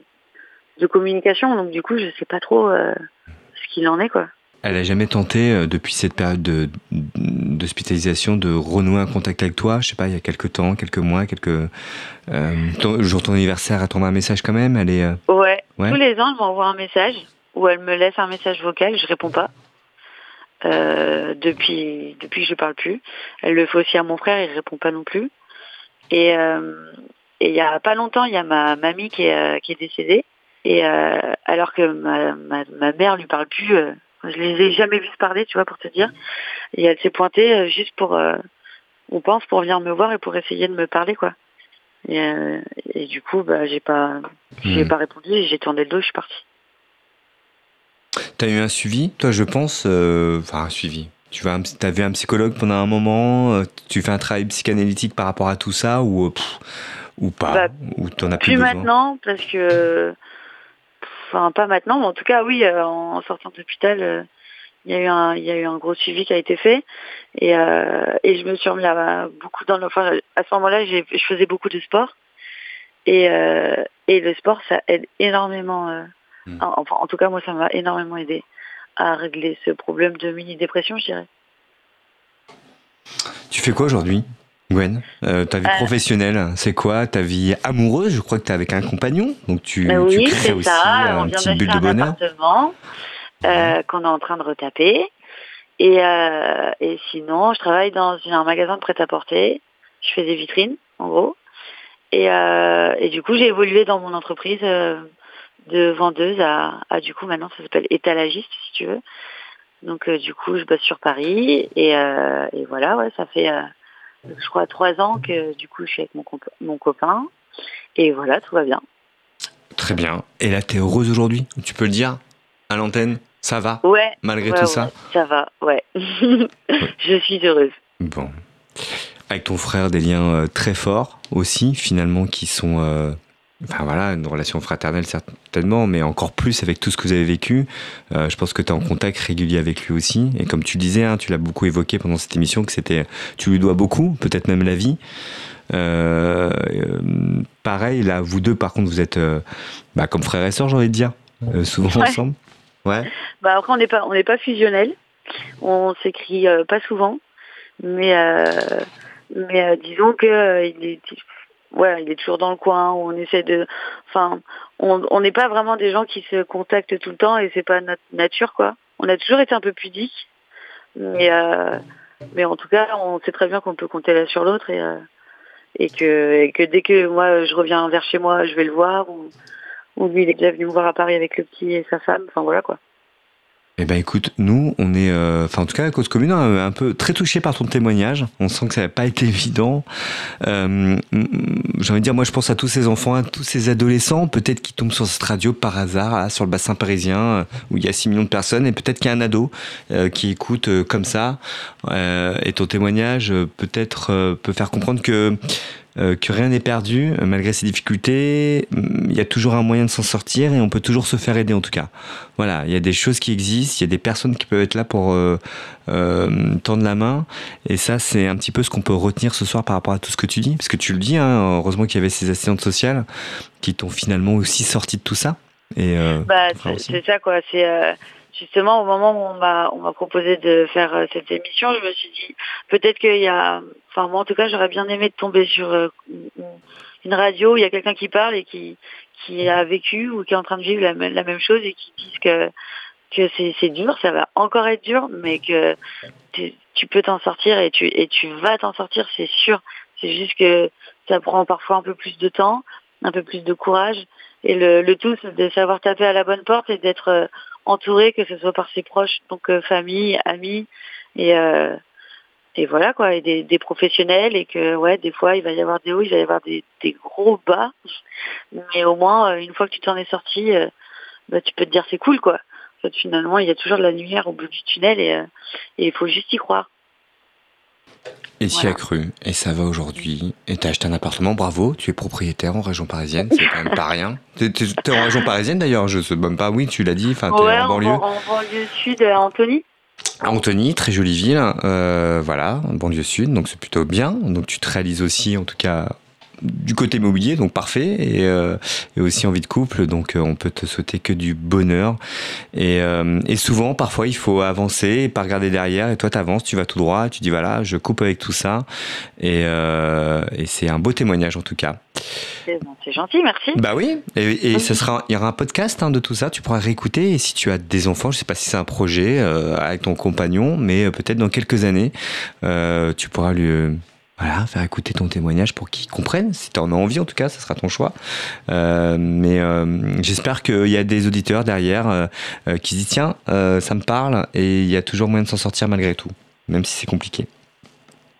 de communication. Donc du coup, je sais pas trop euh, ce qu'il en est quoi. Elle a jamais tenté euh, depuis cette période de d'hospitalisation de renouer un contact avec toi. Je sais pas, il y a quelques temps, quelques mois, quelques euh, le jour de ton anniversaire, elle t'envoie un message quand même. Elle est ouais. Tous les ans, elle m'envoie un message ou elle me laisse un message vocal. Je réponds pas. depuis depuis que je parle plus. Elle le fait aussi à mon frère, il répond pas non plus. Et euh, et il y a pas longtemps, il y a ma mamie qui est, euh, qui est décédée. Et euh, alors que ma, ma, ma, mère lui parle plus, euh, je les ai jamais vus parler, tu vois, pour te dire. Et elle s'est pointée euh, juste pour, on pense, pour venir me voir et pour essayer de me parler, quoi. Et, et du coup, bah, j'ai pas, j'ai hmm. pas répondu. J'ai tourné le dos, je suis partie. T'as eu un suivi, toi, je pense, enfin un suivi tu as vu un psychologue pendant un moment euh, Tu fais un travail psychanalytique par rapport à tout ça ou, euh, ou pas bah, Ou t'en as plus, maintenant, parce que. Enfin, pas maintenant, mais en tout cas, oui, euh, en sortant d'hôpital, il y, a eu un, il y a eu un gros suivi qui a été fait. Et, et je me suis remis à, beaucoup dans le. Enfin, à ce moment-là, je faisais beaucoup de sport. Et, et le sport, ça aide énormément. Hmm. Enfin, en tout cas, moi, ça m'a énormément aidé à régler ce problème de mini-dépression, je dirais. Tu fais quoi aujourd'hui, Gwen? Euh, Ta vie euh. professionnelle, c'est quoi? Ta vie amoureuse Je crois que tu es avec un compagnon, donc tu, bah oui, crées aussi ça. un petit but de bonheur. appartement euh, qu'on est en train de retaper. Et, et sinon, je travaille dans un magasin de prêt-à-porter. Je fais des vitrines, en gros. Et, et du coup, j'ai évolué dans mon entreprise de vendeuse à, à du coup maintenant ça s'appelle étalagiste si tu veux. Donc euh, du coup je bosse sur Paris et, euh, et voilà ouais ça fait euh, je crois trois ans que du coup je suis avec mon, mon copain et voilà tout va bien. Très bien. Et là tu es heureuse aujourd'hui? Tu peux le dire à l'antenne Ça va? Ouais. Malgré tout ça? Ça va, ouais. je suis heureuse. Bon. avec ton frère des liens très forts aussi, finalement, qui sont enfin voilà, une relation fraternelle certainement, mais encore plus avec tout ce que vous avez vécu. Euh, je pense que tu es en contact régulier avec lui aussi. Et comme tu disais, hein, tu l'as beaucoup évoqué pendant cette émission, que c'était, tu lui dois beaucoup, peut-être même la vie. Euh, euh, pareil, là, vous deux, par contre, vous êtes bah, comme frères et sœurs, j'ai envie de dire, souvent ensemble. Ouais. Bah après, on n'est pas, on n'est pas fusionnels. On s'écrit pas souvent, mais mais disons que il est ouais, il est toujours dans le coin, on essaie de, enfin, on n'est pas vraiment des gens qui se contactent tout le temps et c'est pas notre nature quoi. On a toujours été un peu pudique, mais euh, mais en tout cas, on sait très bien qu'on peut compter l'un sur l'autre et euh, et que que dès que moi je reviens vers chez moi, je vais le voir ou ou lui il est déjà venu me voir à Paris avec le petit et sa femme. Enfin voilà quoi. Eh ben écoute, nous, on est, euh, enfin en tout cas, la cause commune, un peu très touché par ton témoignage. On sent que ça n'a pas été évident. Euh, J'ai envie de dire, moi, je pense à tous ces enfants, à tous ces adolescents, peut-être qui tombent sur cette radio par hasard, sur le bassin parisien, euh, où il y a 6 millions de personnes, et peut-être qu'il y a un ado euh, qui écoute comme ça. et ton témoignage, peut-être, peut faire comprendre que euh, que rien n'est perdu euh, malgré ces difficultés. Mm, il y a toujours un moyen de s'en sortir et on peut toujours se faire aider en tout cas. Voilà, il y a des choses qui existent, il y a des personnes qui peuvent être là pour euh, euh tendre la main et ça c'est un petit peu ce qu'on peut retenir ce soir par rapport à tout ce que tu dis parce que tu le dis. Hein, heureusement qu'il y avait ces assistantes sociales qui t'ont finalement aussi sorti de tout ça. Et bah, c'est ça quoi. C'est justement au moment où on m'a proposé de faire euh, cette émission, je me suis dit peut-être qu'il y a, enfin moi en tout cas j'aurais bien aimé de tomber sur euh, une radio où il y a quelqu'un qui parle et qui a vécu ou qui est en train de vivre la, même chose et qui disent que c'est dur, ça va encore être dur, mais que tu, peux t'en sortir et tu vas t'en sortir, c'est sûr. C'est juste que ça prend parfois un peu plus de temps, un peu plus de courage et le, le tout c'est de savoir taper à la bonne porte et d'être euh, entouré, que ce soit par ses proches, donc euh, famille, amis, et euh, et voilà quoi, et des, des, professionnels, et que ouais, des fois il va y avoir des hauts, il va y avoir des, des gros bas, mais au moins euh, une fois que tu t'en es sorti, bah, tu peux te dire c'est cool quoi. Finalement, il y a toujours de la lumière au bout du tunnel, et, et il faut juste y croire. Et tu as cru, et ça va aujourd'hui. Et tu as acheté un appartement, bravo, tu es propriétaire en région parisienne, c'est quand même pas rien. Tu es, en région parisienne d'ailleurs, je sais même pas, oui, tu l'as dit, enfin, tu es en banlieue. En, en banlieue sud, à Antony. Antony, très jolie ville, euh, voilà, banlieue sud, donc c'est plutôt bien. Donc tu te réalises aussi, en tout cas, du côté immobilier, donc parfait, et, euh, et aussi envie de couple, donc euh, on peut te souhaiter que du bonheur. Et, euh, et souvent, parfois, il faut avancer et pas regarder derrière, et toi, tu avances, tu vas tout droit, tu dis voilà, je coupe avec tout ça, et, et c'est un beau témoignage en tout cas. C'est gentil, merci. Bah oui, et, et ce sera, il y aura un podcast hein, de tout ça, tu pourras réécouter, et si tu as des enfants, je sais pas si c'est un projet avec ton compagnon, mais peut-être dans quelques années, tu pourras lui voilà, faire écouter ton témoignage pour qu'ils comprennent. Si tu en as envie, en tout cas, ça sera ton choix. Euh, mais euh, j'espère qu'il y a des auditeurs derrière euh, euh qui disent tiens, euh, ça me parle et il y a toujours moyen de s'en sortir malgré tout, même si c'est compliqué.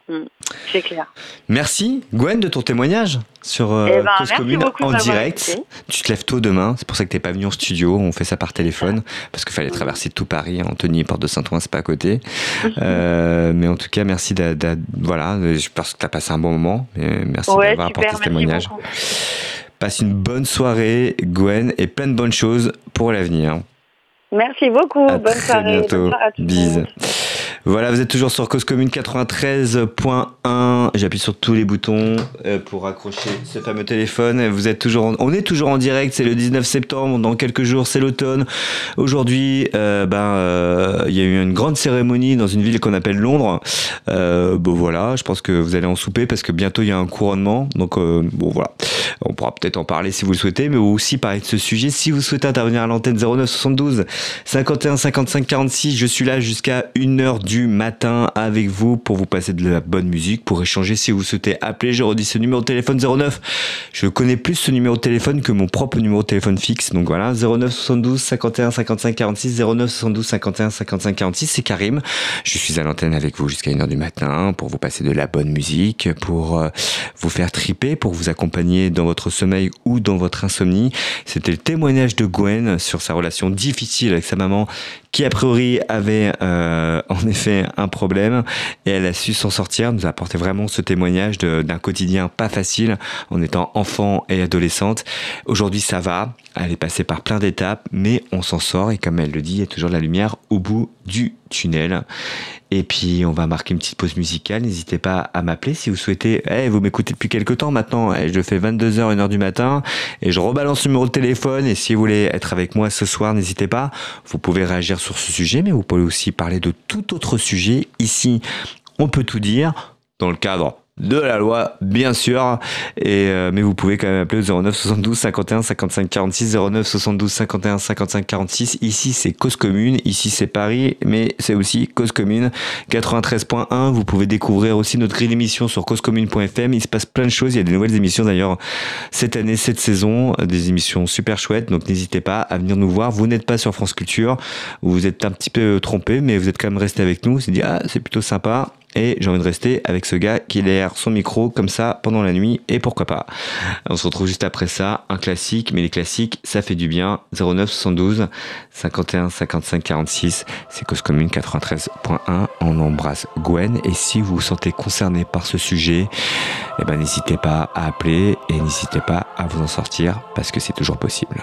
Mm, c'est clair. Merci Gwen de ton témoignage sur euh, eh ben, Cause Commune en direct. Tu te lèves tôt demain, c'est pour ça que t'es pas venu en studio, on fait ça par téléphone parce qu'il fallait traverser tout Paris, Anthony, Porte de Saint-Ouen, c'est pas à côté. euh, mais en tout cas, merci de, voilà, je pense que t'as passé un bon moment. merci d'avoir apporté ce témoignage. Passe une bonne soirée, Gwen, et plein de bonnes choses pour l'avenir. Merci beaucoup. bonne soirée. Bientôt. Bisous. Voilà, vous êtes toujours sur Cause Commune 93.1. J'appuie sur tous les boutons euh, pour accrocher ce fameux téléphone. Vous êtes toujours, on est toujours en direct. C'est le 19 septembre. Dans quelques jours, c'est l'automne. Aujourd'hui, euh, ben, euh, il y a eu une grande cérémonie dans une ville qu'on appelle Londres. bon voilà, je pense que vous allez en souper parce que bientôt il y a un couronnement. Donc bon voilà, on pourra peut-être en parler si vous le souhaitez, mais aussi parler de ce sujet si vous souhaitez intervenir à l'antenne 09 72 51 55 46. Je suis là jusqu'à 1h du matin avec vous pour vous passer de la bonne musique, pour échanger si vous souhaitez appeler. Je redis ce numéro de téléphone 09. Je connais plus ce numéro de téléphone que mon propre numéro de téléphone fixe. Donc voilà, 09 72 51 55 46, 09 72 51 55 46. C'est Karim. Je suis à l'antenne avec vous jusqu'à 1h du matin pour vous passer de la bonne musique, pour euh, vous faire triper, pour vous accompagner dans votre sommeil ou dans votre insomnie. C'était le témoignage de Gwen sur sa relation difficile avec sa maman qui a priori avait euh, en effet un problème et elle a su s'en sortir, nous a apporté vraiment vraiment ce témoignage d'un quotidien pas facile en étant enfant et adolescente. Aujourd'hui, ça va. Elle est passée par plein d'étapes, mais on s'en sort et comme elle le dit, il y a toujours la lumière au bout du tunnel. Et puis on va marquer une petite pause musicale. N'hésitez pas à m'appeler si vous souhaitez. Eh, vous m'écoutez depuis quelques temps maintenant. Eh, je fais 22h, 1h du matin et je rebalance le numéro de téléphone. Et si vous voulez être avec moi ce soir, n'hésitez pas. Vous pouvez réagir sur ce sujet, mais vous pouvez aussi parler de tout autre sujet. Ici, on peut tout dire dans le cadre de la loi, bien sûr. Euh, mais vous pouvez quand même appeler au 09 72 51 55 46 09 72 51 55 46. Ici c'est cause commune, ici c'est Paris, mais c'est aussi cause commune 93.1. Vous pouvez découvrir aussi notre grille d'émission sur causecommune.fm. Il se passe plein de choses. Il y a des nouvelles émissions d'ailleurs cette année, cette saison, des émissions super chouettes. Donc n'hésitez pas à venir nous voir. Vous n'êtes pas sur France Culture, vous êtes un petit peu trompé, mais vous êtes quand même resté avec nous. Vous dit ah c'est plutôt sympa et j'ai envie de rester avec ce gars qui l'air son micro comme ça pendant la nuit et pourquoi pas. On se retrouve juste après ça, un classique, mais les classiques, ça fait du bien. 09 72 51 55 46, c'est Cause Commune 93.1. On embrasse Gwen et si vous vous sentez concerné par ce sujet, eh ben n'hésitez pas à appeler et n'hésitez pas à vous en sortir parce que c'est toujours possible.